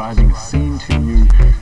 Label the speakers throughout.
Speaker 1: describing a scene to you,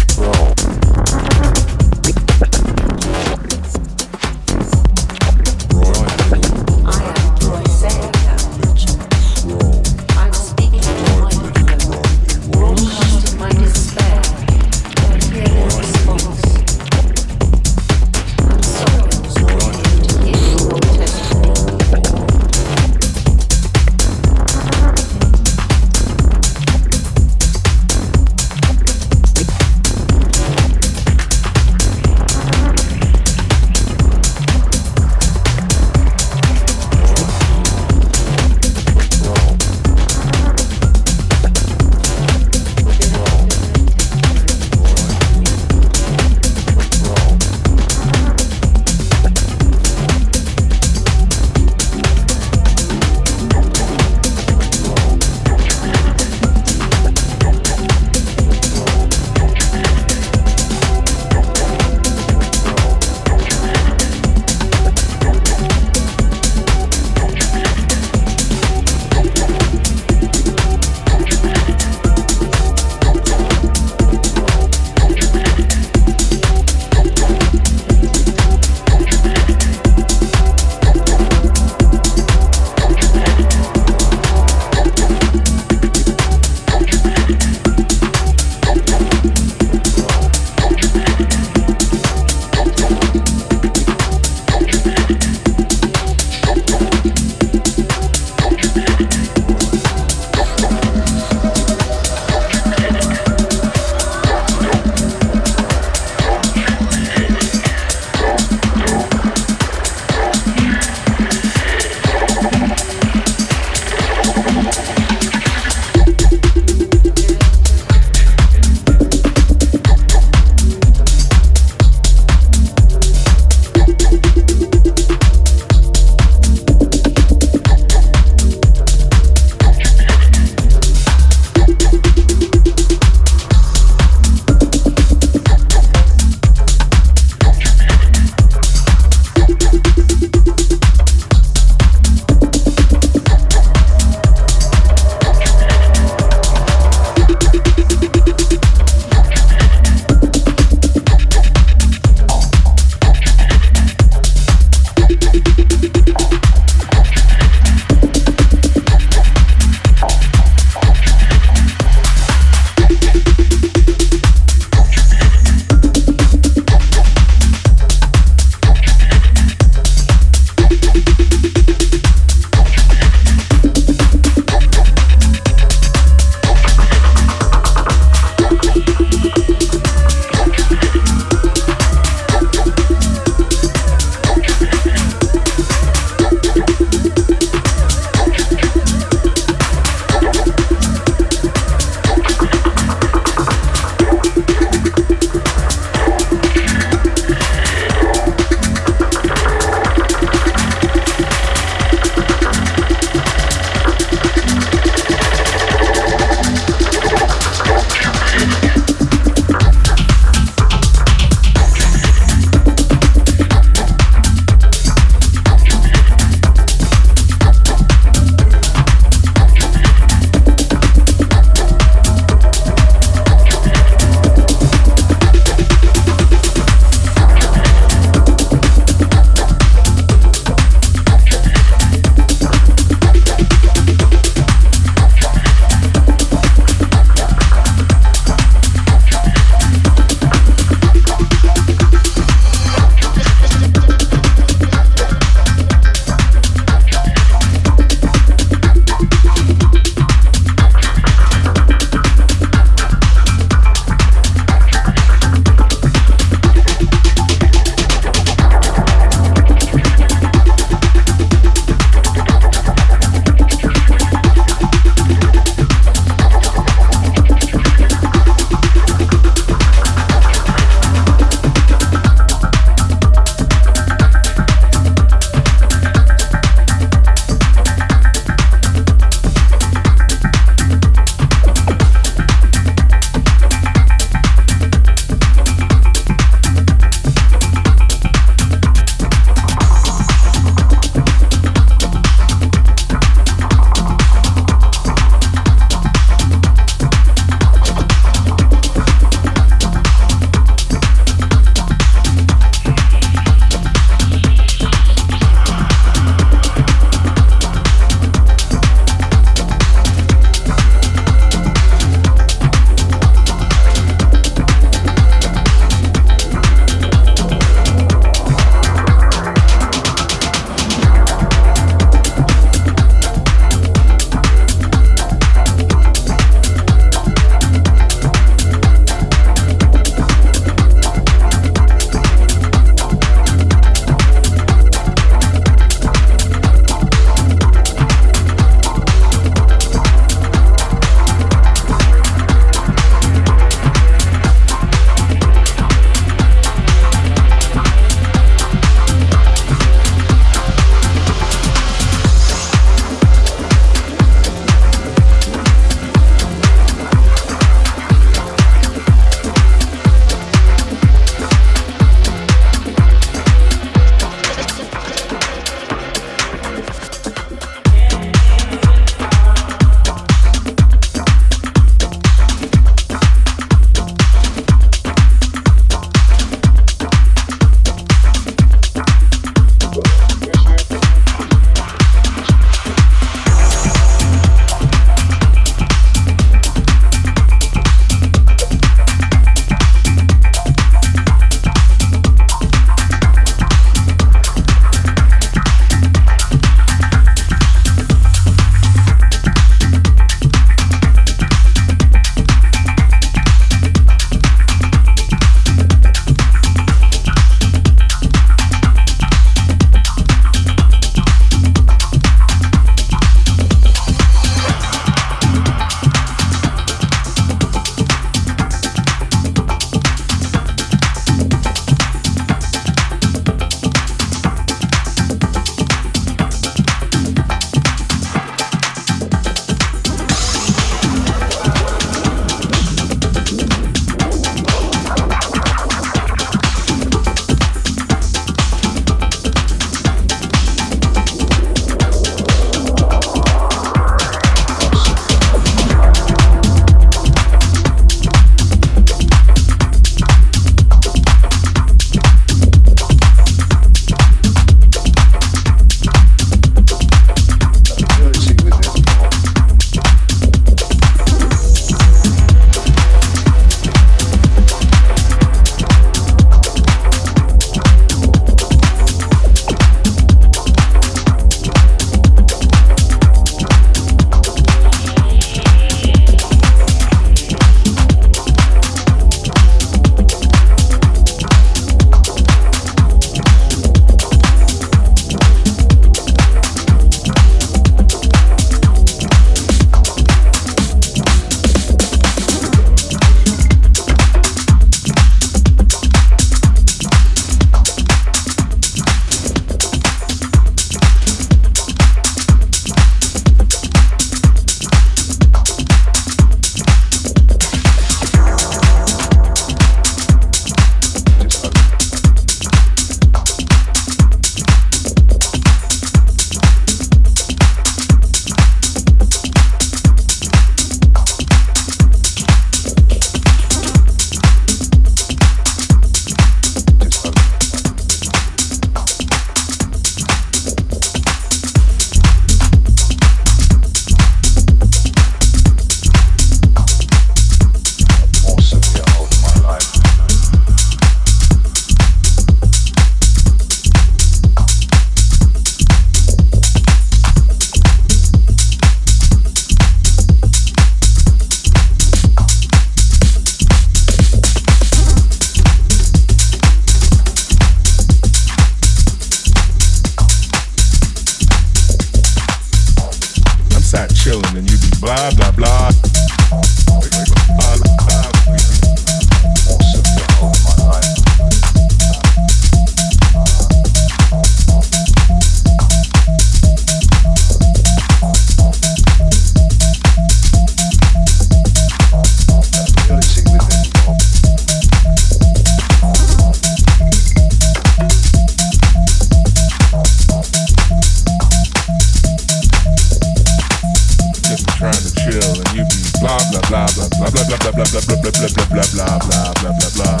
Speaker 2: blah blah blah blah blah blah blah blah blah blah blah blah.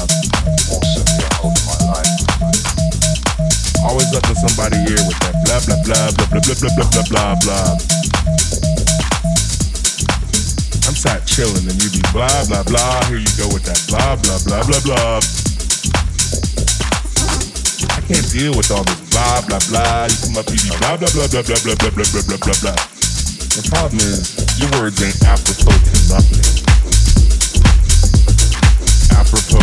Speaker 1: Also get hold of my life.
Speaker 2: Always up to somebody here with that blah blah blah blah blah blah blah blah blah blah. I'm sat chilling and you be blah blah blah. Here you go with that blah blah blah blah blah. I can't deal with all this blah blah blah. You come up you blah blah blah blah blah blah blah blah blah blah blah. The problem is your words ain't apropos to nothing. I propose.